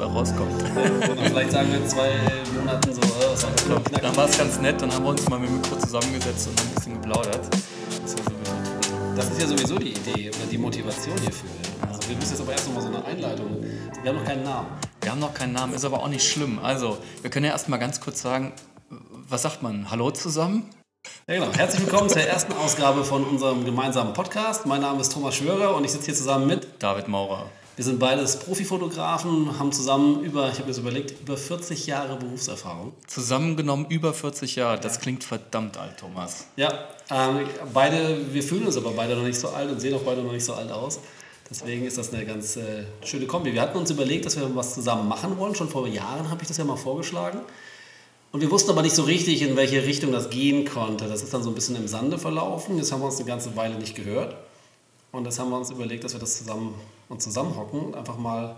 bei rauskommt. vielleicht sagen wir in zwei Monaten so, was war das Dann war es ganz nett, dann haben wir uns mal mit dem Mikro zusammengesetzt und ein bisschen geplaudert. Das, das ist ja sowieso die Idee oder die Motivation hierfür. Also wir müssen jetzt aber erst noch mal so eine Einleitung. Wir haben noch keinen Namen. Wir haben noch keinen Namen, ist aber auch nicht schlimm. Also, wir können ja erst mal ganz kurz sagen, was sagt man? Hallo zusammen? Ja, genau. Herzlich willkommen zur ersten Ausgabe von unserem gemeinsamen Podcast. Mein Name ist Thomas Schwörer und ich sitze hier zusammen mit David Maurer. Wir sind beides Profifotografen, haben zusammen über, ich habe mir das überlegt, über 40 Jahre Berufserfahrung. Zusammengenommen über 40 Jahre. Das klingt verdammt alt, Thomas. Ja, ähm, beide, wir fühlen uns aber beide noch nicht so alt und sehen auch beide noch nicht so alt aus. Deswegen ist das eine ganz äh, schöne Kombi. Wir hatten uns überlegt, dass wir was zusammen machen wollen. Schon vor Jahren habe ich das ja mal vorgeschlagen. Und wir wussten aber nicht so richtig, in welche Richtung das gehen konnte. Das ist dann so ein bisschen im Sande verlaufen. Jetzt haben wir uns eine ganze Weile nicht gehört. Und jetzt haben wir uns überlegt, dass wir das zusammen uns zusammenhocken und einfach mal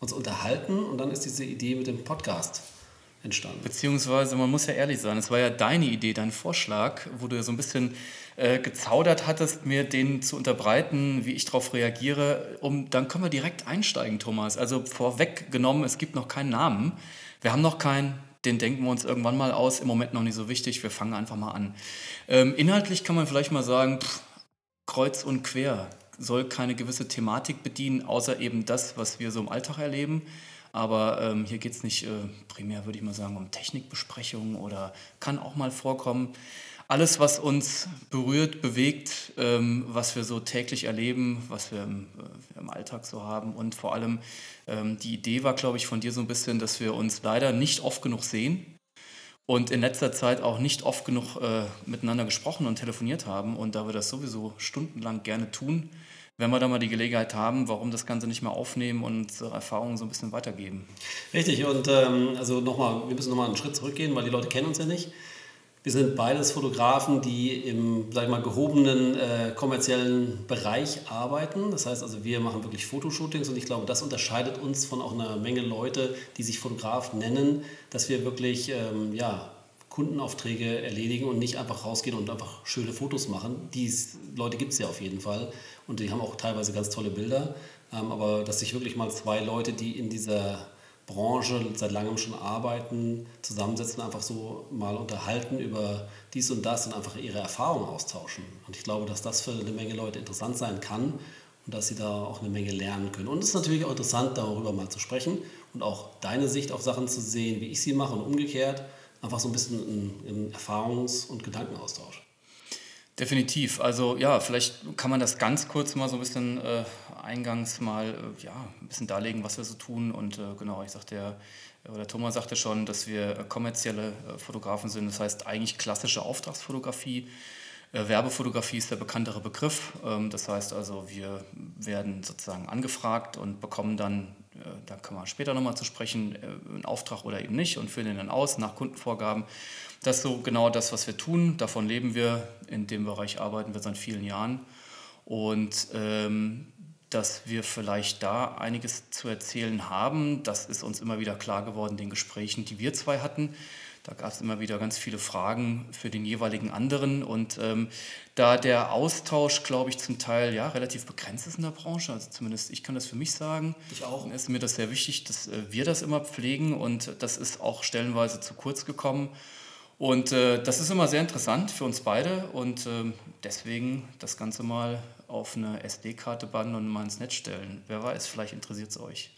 uns unterhalten. Und dann ist diese Idee mit dem Podcast entstanden. Beziehungsweise, man muss ja ehrlich sein, es war ja deine Idee, dein Vorschlag, wo du ja so ein bisschen äh, gezaudert hattest, mir den zu unterbreiten, wie ich darauf reagiere. Um, dann können wir direkt einsteigen, Thomas. Also vorweggenommen, es gibt noch keinen Namen. Wir haben noch keinen den denken wir uns irgendwann mal aus. Im Moment noch nicht so wichtig. Wir fangen einfach mal an. Ähm, inhaltlich kann man vielleicht mal sagen, pff, kreuz und quer soll keine gewisse Thematik bedienen, außer eben das, was wir so im Alltag erleben. Aber ähm, hier geht es nicht äh, primär, würde ich mal sagen, um Technikbesprechungen oder kann auch mal vorkommen. Alles, was uns berührt, bewegt, ähm, was wir so täglich erleben, was wir im, äh, im Alltag so haben und vor allem ähm, die Idee war, glaube ich, von dir so ein bisschen, dass wir uns leider nicht oft genug sehen und in letzter Zeit auch nicht oft genug äh, miteinander gesprochen und telefoniert haben. Und da wir das sowieso stundenlang gerne tun, wenn wir da mal die Gelegenheit haben, warum das Ganze nicht mehr aufnehmen und unsere Erfahrungen so ein bisschen weitergeben. Richtig, und ähm, also nochmal, wir müssen nochmal einen Schritt zurückgehen, weil die Leute kennen uns ja nicht. Wir sind beides Fotografen, die im sag ich mal, gehobenen äh, kommerziellen Bereich arbeiten. Das heißt also, wir machen wirklich Fotoshootings und ich glaube, das unterscheidet uns von auch einer Menge Leute, die sich Fotograf nennen, dass wir wirklich ähm, ja, Kundenaufträge erledigen und nicht einfach rausgehen und einfach schöne Fotos machen. Die Leute gibt es ja auf jeden Fall und die haben auch teilweise ganz tolle Bilder. Ähm, aber dass sich wirklich mal zwei Leute, die in dieser Branche seit langem schon arbeiten, zusammensetzen, einfach so mal unterhalten über dies und das und einfach ihre Erfahrungen austauschen. Und ich glaube, dass das für eine Menge Leute interessant sein kann und dass sie da auch eine Menge lernen können. Und es ist natürlich auch interessant, darüber mal zu sprechen und auch deine Sicht auf Sachen zu sehen, wie ich sie mache und umgekehrt. Einfach so ein bisschen im Erfahrungs- und Gedankenaustausch. Definitiv. Also ja, vielleicht kann man das ganz kurz mal so ein bisschen äh, eingangs mal äh, ja, ein bisschen darlegen, was wir so tun. Und äh, genau, ich sagte ja, oder Thomas sagte schon, dass wir äh, kommerzielle äh, Fotografen sind. Das heißt eigentlich klassische Auftragsfotografie. Äh, Werbefotografie ist der bekanntere Begriff. Ähm, das heißt also, wir werden sozusagen angefragt und bekommen dann, da kann man später nochmal zu sprechen, einen Auftrag oder eben nicht und führen den dann aus nach Kundenvorgaben. Das ist so genau das, was wir tun. Davon leben wir. In dem Bereich arbeiten wir seit vielen Jahren. Und ähm, dass wir vielleicht da einiges zu erzählen haben, das ist uns immer wieder klar geworden, den Gesprächen, die wir zwei hatten. Da gab es immer wieder ganz viele Fragen für den jeweiligen anderen. Und ähm, da der Austausch, glaube ich, zum Teil ja relativ begrenzt ist in der Branche, also zumindest ich kann das für mich sagen, ich auch. ist mir das sehr wichtig, dass äh, wir das immer pflegen und das ist auch stellenweise zu kurz gekommen. Und äh, das ist immer sehr interessant für uns beide und äh, deswegen das Ganze mal auf eine SD-Karte bannen und mal ins Netz stellen. Wer weiß, vielleicht interessiert es euch.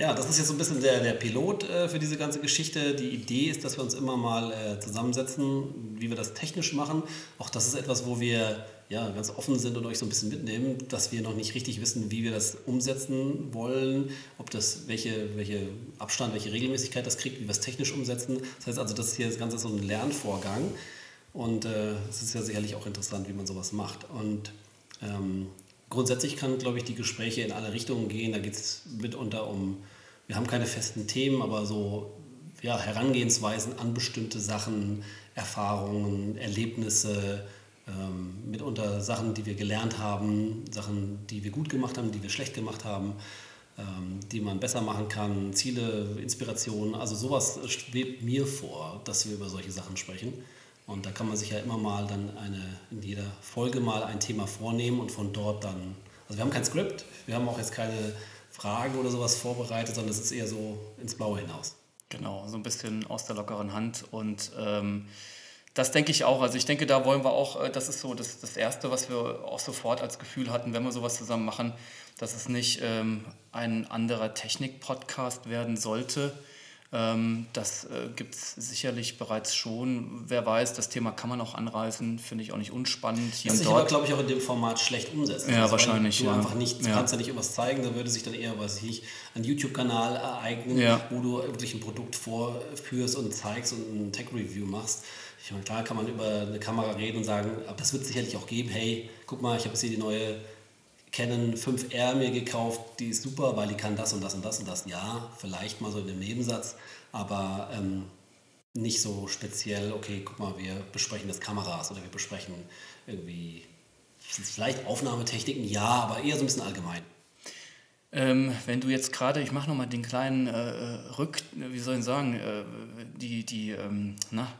Ja, das ist jetzt so ein bisschen der, der Pilot äh, für diese ganze Geschichte. Die Idee ist, dass wir uns immer mal äh, zusammensetzen, wie wir das technisch machen. Auch das ist etwas, wo wir ja, ganz offen sind und euch so ein bisschen mitnehmen, dass wir noch nicht richtig wissen, wie wir das umsetzen wollen, ob das, welche, welche Abstand, welche Regelmäßigkeit das kriegt, wie wir es technisch umsetzen. Das heißt also, das ist hier das Ganze so ein Lernvorgang und äh, es ist ja sicherlich auch interessant, wie man sowas macht. Und ähm, grundsätzlich kann, glaube ich, die Gespräche in alle Richtungen gehen. Da geht es mitunter um, wir haben keine festen Themen, aber so ja, Herangehensweisen an bestimmte Sachen, Erfahrungen, Erlebnisse, ähm, mitunter Sachen, die wir gelernt haben, Sachen, die wir gut gemacht haben, die wir schlecht gemacht haben, ähm, die man besser machen kann, Ziele, Inspirationen. Also sowas schwebt mir vor, dass wir über solche Sachen sprechen. Und da kann man sich ja immer mal dann eine, in jeder Folge mal ein Thema vornehmen und von dort dann Also wir haben kein Skript, wir haben auch jetzt keine Fragen oder sowas vorbereitet, sondern es ist eher so ins Blaue hinaus. Genau, so ein bisschen aus der lockeren Hand und ähm, das denke ich auch. Also ich denke, da wollen wir auch, äh, das ist so das, das Erste, was wir auch sofort als Gefühl hatten, wenn wir sowas zusammen machen, dass es nicht ähm, ein anderer Technik-Podcast werden sollte. Ähm, das äh, gibt es sicherlich bereits schon. Wer weiß, das Thema kann man auch anreißen, finde ich auch nicht unspannend. Hier das sich aber, glaube ich, auch in dem Format schlecht umsetzen. Ja, also, wahrscheinlich. Du ja. einfach nicht, ja. kannst ja nicht irgendwas zeigen, da würde sich dann eher, was ich, ein YouTube-Kanal ereignen, ja. wo du wirklich ein Produkt vorführst und zeigst und ein Tech-Review machst. Ich meine, klar kann man über eine Kamera reden und sagen, aber das wird es sicherlich auch geben, hey, guck mal, ich habe jetzt hier die neue Canon 5R mir gekauft, die ist super, weil die kann das und das und das und das. Ja, vielleicht mal so in dem Nebensatz, aber ähm, nicht so speziell, okay, guck mal, wir besprechen das Kameras oder wir besprechen irgendwie vielleicht Aufnahmetechniken, ja, aber eher so ein bisschen allgemein. Ähm, wenn du jetzt gerade, ich mache nochmal den kleinen äh, Rück, wie soll ich sagen, äh, die, die, ähm, na,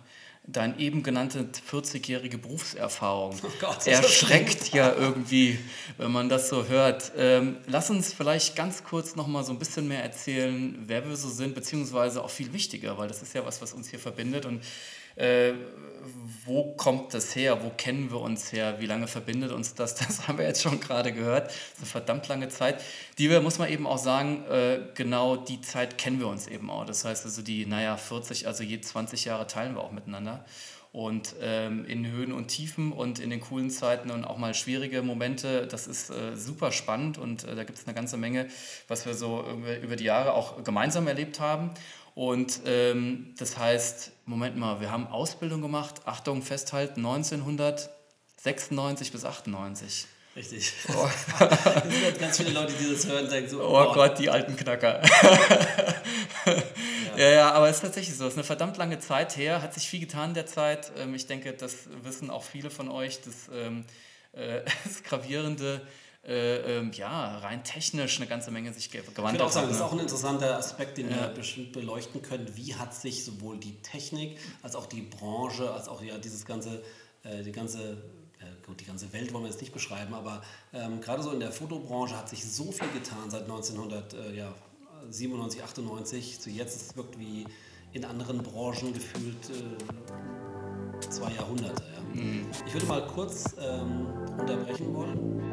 dein eben genannte 40-jährige Berufserfahrung. Oh Gott, erschreckt ja irgendwie, wenn man das so hört. Ähm, lass uns vielleicht ganz kurz noch mal so ein bisschen mehr erzählen, wer wir so sind, beziehungsweise auch viel wichtiger, weil das ist ja was, was uns hier verbindet. Und äh, wo kommt das her? Wo kennen wir uns her? Wie lange verbindet uns das? Das haben wir jetzt schon gerade gehört. Das ist eine verdammt lange Zeit. Die muss man eben auch sagen, äh, genau die Zeit kennen wir uns eben auch. Das heißt also die, naja, 40, also je 20 Jahre teilen wir auch miteinander. Und ähm, in Höhen und Tiefen und in den coolen Zeiten und auch mal schwierige Momente, das ist äh, super spannend und äh, da gibt es eine ganze Menge, was wir so über die Jahre auch gemeinsam erlebt haben. Und ähm, das heißt, Moment mal, wir haben Ausbildung gemacht, Achtung, festhalten, 1996 bis 98. Richtig. Oh. es sind ganz viele Leute, die das hören, denken so, oh, oh Gott, die alten Knacker. ja. ja, ja, aber es ist tatsächlich so. Es ist eine verdammt lange Zeit her, hat sich viel getan in der Zeit. Ähm, ich denke, das wissen auch viele von euch, das, ähm, äh, das gravierende äh, ähm, ja, rein technisch eine ganze Menge sich gewandt hat. Ich würde auch sagen, das ist ne? auch ein interessanter Aspekt, den ja. wir bestimmt beleuchten können. Wie hat sich sowohl die Technik als auch die Branche, als auch ja, dieses ganze, äh, die ganze gut, die ganze Welt wollen wir jetzt nicht beschreiben, aber ähm, gerade so in der Fotobranche hat sich so viel getan seit 1997, 98 zu jetzt. Es wirkt wie in anderen Branchen gefühlt äh, zwei Jahrhunderte. Ja. Mhm. Ich würde mal kurz ähm, unterbrechen wollen.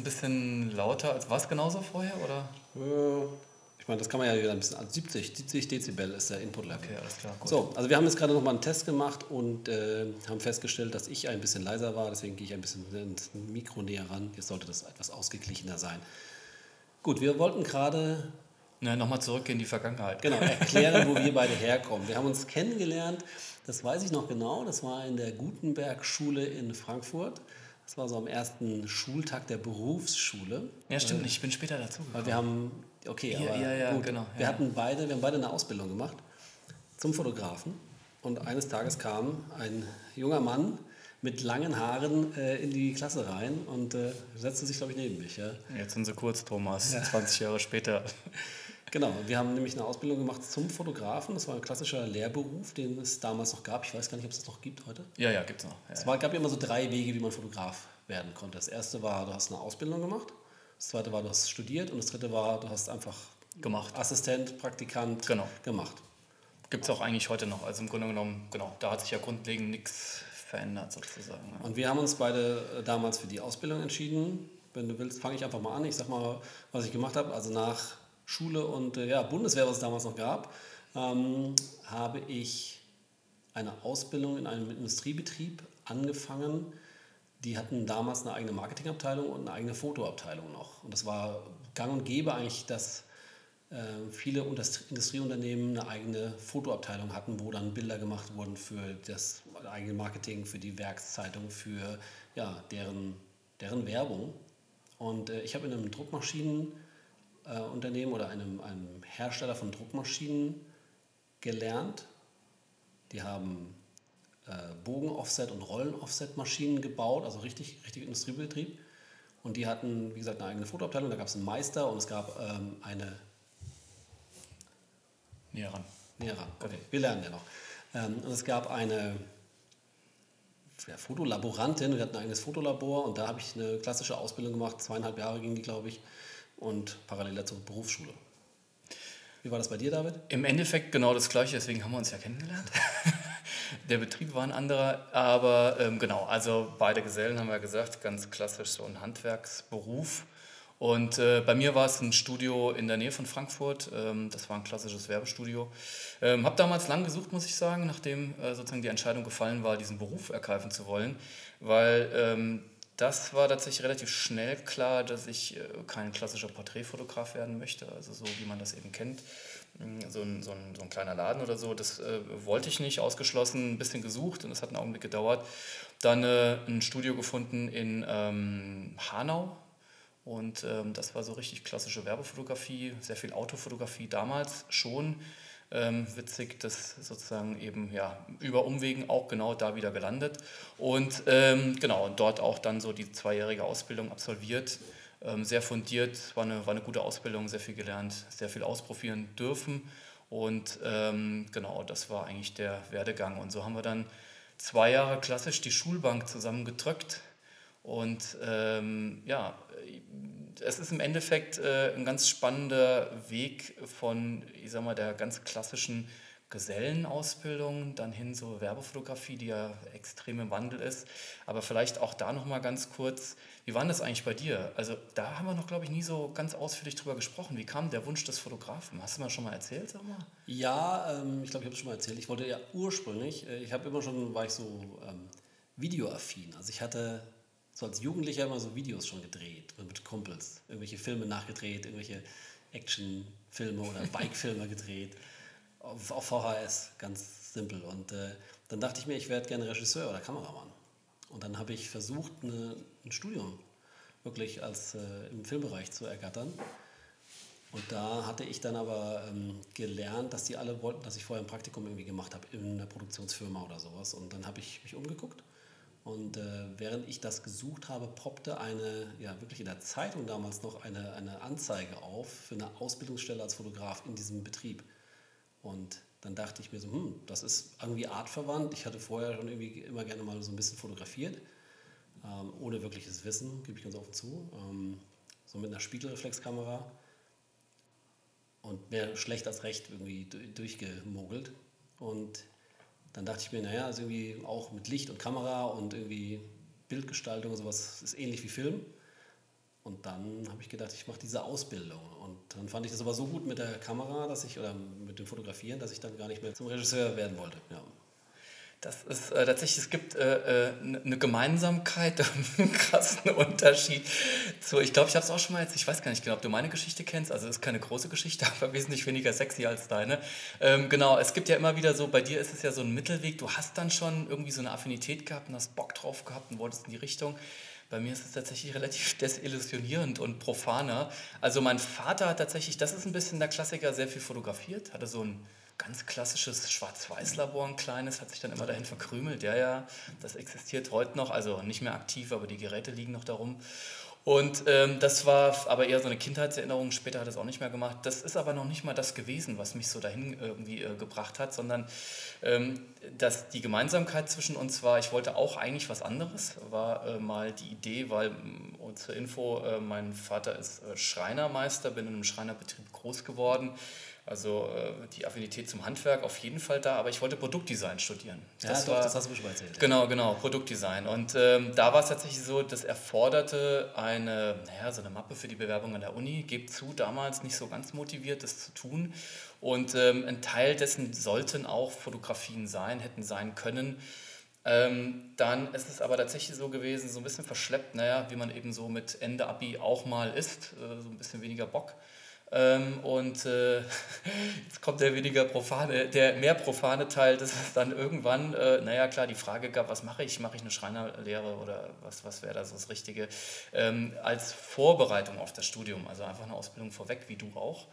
ein bisschen lauter als was genauso vorher, oder? Ich meine, das kann man ja wieder ein bisschen. 70, 70 Dezibel ist der Input-Level. Okay, alles klar. Gut. So, also wir haben jetzt gerade nochmal einen Test gemacht und äh, haben festgestellt, dass ich ein bisschen leiser war. Deswegen gehe ich ein bisschen ins Mikro näher ran. Jetzt sollte das etwas ausgeglichener sein. Gut, wir wollten gerade. Ne, nochmal zurück in die Vergangenheit. Genau, erklären, wo wir beide herkommen. Wir haben uns kennengelernt, das weiß ich noch genau, das war in der Gutenberg-Schule in Frankfurt. Das war so am ersten Schultag der Berufsschule. Ja, stimmt, ich bin später dazu Weil wir haben, okay, ja, aber ja, ja, gut, genau, wir hatten beide, wir haben beide eine Ausbildung gemacht zum Fotografen. Und eines Tages kam ein junger Mann mit langen Haaren äh, in die Klasse rein und äh, setzte sich, glaube ich, neben mich. Ja. Jetzt sind sie kurz, Thomas, 20 Jahre später. Genau, wir haben nämlich eine Ausbildung gemacht zum Fotografen. Das war ein klassischer Lehrberuf, den es damals noch gab. Ich weiß gar nicht, ob es das noch gibt heute. Ja, ja, gibt es noch. Ja, es war, gab ja immer so drei Wege, wie man Fotograf werden konnte. Das erste war, du hast eine Ausbildung gemacht. Das zweite war, du hast studiert. Und das dritte war, du hast einfach gemacht. Assistent, Praktikant genau. gemacht. Gibt es auch eigentlich heute noch. Also im Grunde genommen, genau, da hat sich ja grundlegend nichts verändert sozusagen. Ja. Und wir haben uns beide äh, damals für die Ausbildung entschieden. Wenn du willst, fange ich einfach mal an. Ich sag mal, was ich gemacht habe. Also nach Schule und äh, ja, Bundeswehr, was es damals noch gab, ähm, habe ich eine Ausbildung in einem Industriebetrieb angefangen. Die hatten damals eine eigene Marketingabteilung und eine eigene Fotoabteilung noch. Und das war gang und gäbe eigentlich, dass äh, viele Industrieunternehmen eine eigene Fotoabteilung hatten, wo dann Bilder gemacht wurden für das eigene Marketing, für die Werkszeitung, für ja, deren, deren Werbung. Und äh, ich habe in einem Druckmaschinenunternehmen äh, oder einem, einem Hersteller von Druckmaschinen gelernt. Die haben äh, Bogen-Offset- und Rollen-Offset-Maschinen gebaut, also richtig, richtig Industriebetrieb. Und die hatten, wie gesagt, eine eigene Fotoabteilung. Da gab es einen Meister und es gab ähm, eine. Näher ran. Näher ran, okay. Wir lernen ja noch. Ähm, und es gab eine ja, Fotolaborantin, wir hatten ein eigenes Fotolabor und da habe ich eine klassische Ausbildung gemacht. Zweieinhalb Jahre ging die, glaube ich, und parallel dazu Berufsschule. Wie war das bei dir, David? Im Endeffekt genau das Gleiche, deswegen haben wir uns ja kennengelernt. Der Betrieb war ein anderer, aber ähm, genau, also beide Gesellen haben wir gesagt, ganz klassisch so ein Handwerksberuf. Und äh, bei mir war es ein Studio in der Nähe von Frankfurt. Ähm, das war ein klassisches Werbestudio. Ähm, habe damals lang gesucht, muss ich sagen, nachdem äh, sozusagen die Entscheidung gefallen war, diesen Beruf ergreifen zu wollen, weil ähm, das war tatsächlich relativ schnell klar, dass ich äh, kein klassischer Porträtfotograf werden möchte, also so wie man das eben kennt. Mm, so ein, so ein, so ein kleiner Laden oder so, das äh, wollte ich nicht, ausgeschlossen, ein bisschen gesucht und es hat einen Augenblick gedauert. Dann äh, ein Studio gefunden in ähm, Hanau, und ähm, das war so richtig klassische Werbefotografie, sehr viel Autofotografie damals schon. Ähm, witzig, dass sozusagen eben ja, über Umwegen auch genau da wieder gelandet. Und ähm, genau, dort auch dann so die zweijährige Ausbildung absolviert. Ähm, sehr fundiert, war eine, war eine gute Ausbildung, sehr viel gelernt, sehr viel ausprobieren dürfen. Und ähm, genau, das war eigentlich der Werdegang. Und so haben wir dann zwei Jahre klassisch die Schulbank zusammengedrückt und ähm, ja, es ist im Endeffekt äh, ein ganz spannender Weg von, ich sag mal, der ganz klassischen Gesellenausbildung dann hin zur Werbefotografie, die ja extrem im Wandel ist. Aber vielleicht auch da nochmal ganz kurz, wie war das eigentlich bei dir? Also da haben wir noch, glaube ich, nie so ganz ausführlich drüber gesprochen. Wie kam der Wunsch des Fotografen? Hast du mal schon mal erzählt, sag mal? Ja, ähm, ich glaube, ich habe es schon mal erzählt. Ich wollte ja ursprünglich, äh, ich habe immer schon, war ich so ähm, videoaffin. Also ich hatte so als Jugendlicher immer so Videos schon gedreht mit Kumpels. Irgendwelche Filme nachgedreht, irgendwelche Actionfilme oder Bikefilme gedreht. Auf, auf, VHS, ganz simpel. Und äh, dann dachte ich mir, ich werde gerne Regisseur oder Kameramann. Und dann habe ich versucht, eine, ein Studium wirklich als, äh, im Filmbereich zu ergattern. Und da hatte ich dann aber ähm, gelernt, dass die alle wollten, dass ich vorher ein Praktikum irgendwie gemacht habe in einer Produktionsfirma oder sowas. Und dann habe ich mich umgeguckt und äh, während ich das gesucht habe, poppte eine, ja wirklich in der Zeitung damals noch eine, eine Anzeige auf für eine Ausbildungsstelle als Fotograf in diesem Betrieb. Und dann dachte ich mir so, hm, das ist irgendwie artverwandt. Ich hatte vorher schon irgendwie immer gerne mal so ein bisschen fotografiert, ähm, ohne wirkliches Wissen, gebe ich ganz offen zu. Ähm, so mit einer Spiegelreflexkamera und mehr schlecht als recht irgendwie durchgemogelt. Und dann dachte ich mir, naja, also irgendwie auch mit Licht und Kamera und irgendwie Bildgestaltung und sowas ist ähnlich wie Film. Und dann habe ich gedacht, ich mache diese Ausbildung. Und dann fand ich das aber so gut mit der Kamera, dass ich, oder mit dem Fotografieren, dass ich dann gar nicht mehr zum Regisseur werden wollte. Ja. Das ist äh, tatsächlich, es gibt äh, äh, eine Gemeinsamkeit einen krassen Unterschied zu, ich glaube, ich habe es auch schon mal jetzt, ich weiß gar nicht genau, ob du meine Geschichte kennst, also es ist keine große Geschichte, aber wesentlich weniger sexy als deine. Ähm, genau, es gibt ja immer wieder so, bei dir ist es ja so ein Mittelweg, du hast dann schon irgendwie so eine Affinität gehabt und hast Bock drauf gehabt und wolltest in die Richtung. Bei mir ist es tatsächlich relativ desillusionierend und profaner. Also mein Vater hat tatsächlich, das ist ein bisschen der Klassiker, sehr viel fotografiert, hatte so ein ganz klassisches Schwarz-Weiß-Labor, ein kleines, hat sich dann immer dahin verkrümelt. Ja, ja, das existiert heute noch, also nicht mehr aktiv, aber die Geräte liegen noch darum. Und ähm, das war aber eher so eine Kindheitserinnerung, später hat es auch nicht mehr gemacht. Das ist aber noch nicht mal das gewesen, was mich so dahin irgendwie äh, gebracht hat, sondern ähm, dass die Gemeinsamkeit zwischen uns war, ich wollte auch eigentlich was anderes, war äh, mal die Idee, weil, äh, zur Info, äh, mein Vater ist äh, Schreinermeister, bin in einem Schreinerbetrieb groß geworden also äh, die Affinität zum Handwerk auf jeden Fall da, aber ich wollte Produktdesign studieren. Das, ja, doch, war, das hast du mir schon mal erzählt. Genau, genau, Produktdesign. Und ähm, da war es tatsächlich so, das erforderte eine, naja, so eine Mappe für die Bewerbung an der Uni. Gebt zu, damals nicht so ganz motiviert, das zu tun. Und ähm, ein Teil dessen sollten auch Fotografien sein, hätten sein können. Ähm, dann ist es aber tatsächlich so gewesen, so ein bisschen verschleppt, naja, wie man eben so mit Ende Abi auch mal ist, äh, so ein bisschen weniger Bock. Ähm, und äh, jetzt kommt der weniger profane, der mehr profane Teil, dass es dann irgendwann, äh, naja klar, die Frage gab, was mache ich? Mache ich eine Schreinerlehre oder was, was wäre da so das Richtige? Ähm, als Vorbereitung auf das Studium, also einfach eine Ausbildung vorweg, wie du auch.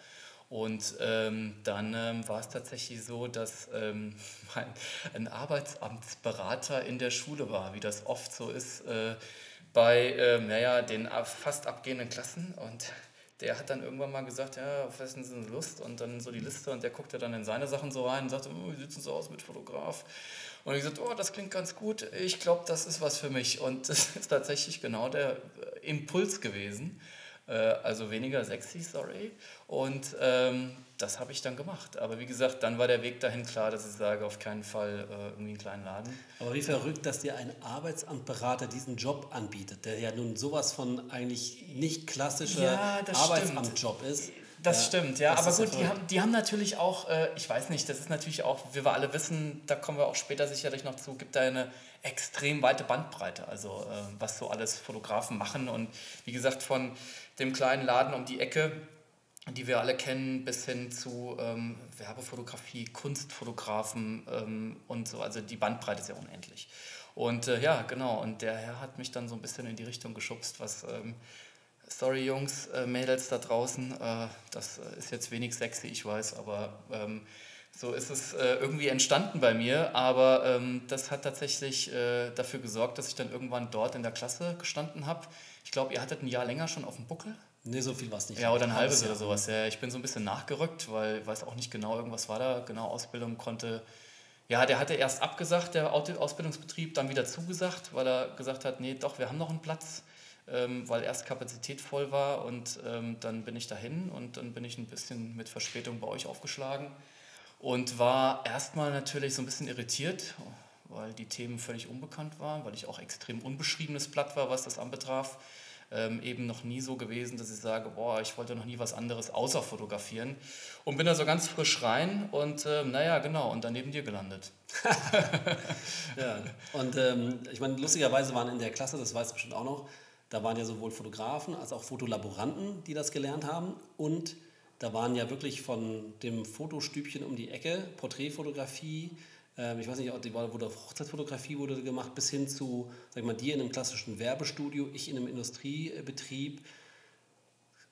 Und ähm, dann ähm, war es tatsächlich so, dass ähm, mein, ein Arbeitsamtsberater in der Schule war, wie das oft so ist äh, bei äh, naja, den fast abgehenden Klassen. Und der hat dann irgendwann mal gesagt, ja, auf ist denn Lust? Und dann so die Liste und der guckte dann in seine Sachen so rein und sagte, oh, wie sieht es so aus mit Fotograf? Und ich gesagt, oh, das klingt ganz gut, ich glaube, das ist was für mich. Und das ist tatsächlich genau der Impuls gewesen. Äh, also weniger sexy, sorry. Und ähm, das habe ich dann gemacht. Aber wie gesagt, dann war der Weg dahin klar, dass ich sage, auf keinen Fall äh, irgendwie einen kleinen Laden. Aber wie verrückt, dass dir ein Arbeitsamtberater diesen Job anbietet, der ja nun sowas von eigentlich nicht klassischer ja, Arbeitsamtjob ist. Das ja, stimmt, ja. Das aber gut, die haben, die haben natürlich auch, äh, ich weiß nicht, das ist natürlich auch, wie wir alle wissen, da kommen wir auch später sicherlich noch zu, gibt da eine extrem weite Bandbreite, also äh, was so alles Fotografen machen. Und wie gesagt, von dem kleinen Laden um die Ecke, die wir alle kennen, bis hin zu ähm, Werbefotografie, Kunstfotografen ähm, und so. Also die Bandbreite ist ja unendlich. Und äh, ja, genau, und der Herr hat mich dann so ein bisschen in die Richtung geschubst, was ähm, sorry Jungs, äh, Mädels da draußen, äh, das äh, ist jetzt wenig sexy, ich weiß, aber ähm, so ist es äh, irgendwie entstanden bei mir. Aber ähm, das hat tatsächlich äh, dafür gesorgt, dass ich dann irgendwann dort in der Klasse gestanden habe. Ich glaube, ihr hattet ein Jahr länger schon auf dem Buckel. Nee, so viel war es nicht. Ja, oder ein halbes oder sowas. Ja, ich bin so ein bisschen nachgerückt, weil ich weiß auch nicht genau, irgendwas war da. Genau, Ausbildung konnte. Ja, der hatte erst abgesagt, der Ausbildungsbetrieb, dann wieder zugesagt, weil er gesagt hat, nee, doch, wir haben noch einen Platz ähm, weil erst Kapazität voll war und ähm, dann bin ich dahin und dann bin ich ein bisschen mit Verspätung bei euch aufgeschlagen und war erstmal natürlich so ein bisschen irritiert, weil die Themen völlig unbekannt waren, weil ich auch extrem unbeschriebenes Blatt war, was das anbetraf. Ähm, eben noch nie so gewesen, dass ich sage, boah, ich wollte noch nie was anderes außer fotografieren. Und bin da so ganz frisch rein und ähm, naja, genau, und dann neben dir gelandet. ja, und ähm, ich meine, lustigerweise waren in der Klasse, das weißt du bestimmt auch noch, da waren ja sowohl Fotografen als auch Fotolaboranten, die das gelernt haben. Und da waren ja wirklich von dem Fotostübchen um die Ecke, Porträtfotografie, äh, ich weiß nicht, die wurde Hochzeitsfotografie wurde gemacht, bis hin zu, sag mal, dir in einem klassischen Werbestudio, ich in einem Industriebetrieb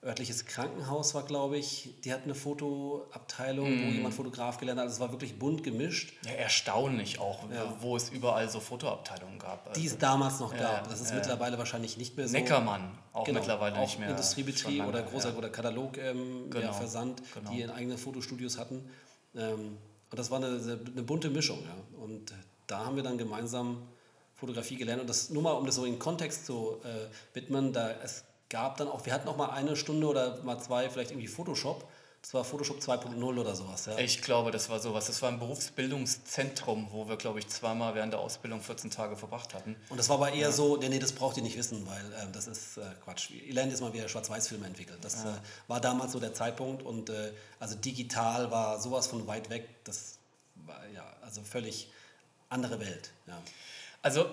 örtliches Krankenhaus war, glaube ich, die hat eine Fotoabteilung, mm. wo jemand Fotograf gelernt hat. Es war wirklich bunt gemischt. Ja, erstaunlich auch, ja. wo es überall so Fotoabteilungen gab. Also, die es damals noch gab. das ist ja. mittlerweile wahrscheinlich nicht mehr so. Neckermann auch genau, mittlerweile auch nicht mehr. Industriebetrieb oder großer ja. oder Katalogversand, ähm, genau, Versand, genau. die in eigene Fotostudios hatten. Ähm, und das war eine, eine bunte Mischung. Ja. Und da haben wir dann gemeinsam Fotografie gelernt. Und das nur mal, um das so in Kontext zu äh, widmen, da es gab dann auch, wir hatten auch mal eine Stunde oder mal zwei, vielleicht irgendwie Photoshop. Das war Photoshop 2.0 oder sowas. Ja. Ich glaube, das war sowas. Das war ein Berufsbildungszentrum, wo wir, glaube ich, zweimal während der Ausbildung 14 Tage verbracht hatten. Und das war aber eher ja. so, nee, nee, das braucht ihr nicht wissen, weil äh, das ist äh, Quatsch. Ihr lernt jetzt mal, wie ihr Schwarz-Weiß-Filme entwickelt. Das ja. äh, war damals so der Zeitpunkt und äh, also digital war sowas von weit weg. Das war ja also völlig andere Welt. Ja. Also äh,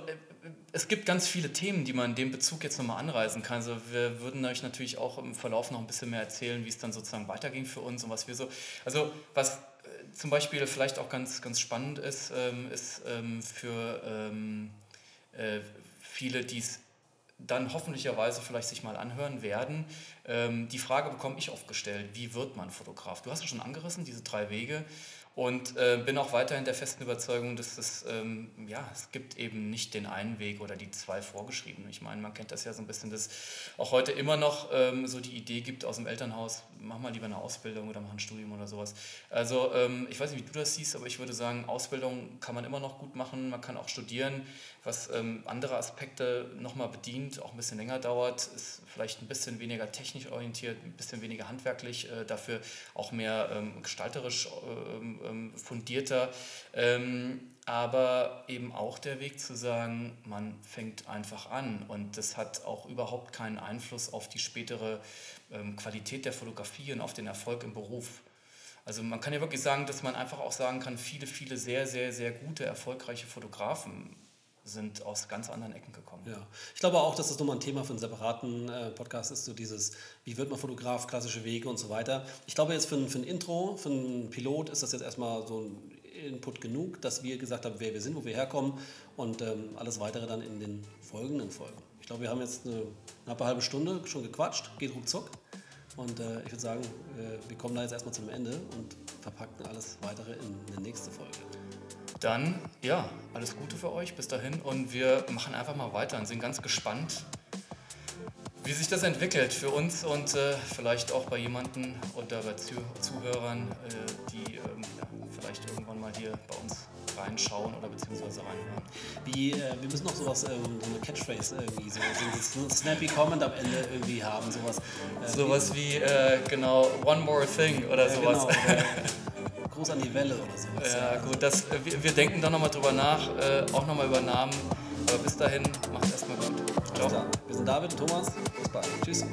es gibt ganz viele Themen, die man in dem Bezug jetzt nochmal anreisen kann. Also wir würden euch natürlich auch im Verlauf noch ein bisschen mehr erzählen, wie es dann sozusagen weiterging für uns und was wir so. Also was äh, zum Beispiel vielleicht auch ganz, ganz spannend ist, ähm, ist ähm, für ähm, äh, viele, die es dann hoffentlicherweise vielleicht sich mal anhören werden. Ähm, die Frage bekomme ich oft gestellt, wie wird man Fotograf? Du hast ja schon angerissen, diese drei Wege. Und äh, bin auch weiterhin der festen Überzeugung, dass es, ähm, ja, es gibt eben nicht den einen Weg oder die zwei vorgeschriebenen. Ich meine, man kennt das ja so ein bisschen, dass auch heute immer noch ähm, so die Idee gibt aus dem Elternhaus, mach mal lieber eine Ausbildung oder mach ein Studium oder sowas. Also ähm, ich weiß nicht, wie du das siehst, aber ich würde sagen, Ausbildung kann man immer noch gut machen, man kann auch studieren, was ähm, andere Aspekte nochmal bedient, auch ein bisschen länger dauert, ist vielleicht ein bisschen weniger technisch orientiert, ein bisschen weniger handwerklich, äh, dafür auch mehr ähm, gestalterisch äh, fundierter. Ähm, aber eben auch der Weg zu sagen, man fängt einfach an und das hat auch überhaupt keinen Einfluss auf die spätere ähm, Qualität der Fotografie und auf den Erfolg im Beruf. Also man kann ja wirklich sagen, dass man einfach auch sagen kann, viele, viele sehr, sehr, sehr gute, erfolgreiche Fotografen sind aus ganz anderen Ecken gekommen. Ja, ich glaube auch, dass das nochmal ein Thema für einen separaten äh, Podcast ist, so dieses, wie wird man Fotograf, klassische Wege und so weiter. Ich glaube jetzt für ein, für ein Intro, für ein Pilot ist das jetzt erstmal so ein Input genug, dass wir gesagt haben, wer wir sind, wo wir herkommen und ähm, alles weitere dann in den folgenden Folgen. Ich glaube, wir haben jetzt eine knappe halbe Stunde schon gequatscht, geht ruckzuck. Und äh, ich würde sagen, äh, wir kommen da jetzt erstmal zum Ende und verpacken alles weitere in eine nächste Folge. Dann, ja, alles Gute für euch bis dahin und wir machen einfach mal weiter und sind ganz gespannt, wie sich das entwickelt für uns und äh, vielleicht auch bei jemanden oder bei Zuh Zuhörern, äh, die ähm, ja, vielleicht irgendwann mal hier bei uns reinschauen oder beziehungsweise reinhören. Wie, äh, wir müssen noch sowas, ähm, so eine Catchphrase irgendwie, so, so ein snappy Comment am Ende irgendwie haben, sowas. Äh, sowas wie, äh, genau, One More Thing oder sowas. Genau, groß an die Welle oder sowas. Ja, gut, das, äh, wir, wir denken da nochmal drüber nach, äh, auch nochmal über Namen. Aber bis dahin, macht erstmal gut. Ciao. Wir sind David Thomas. Bis bald. Tschüss.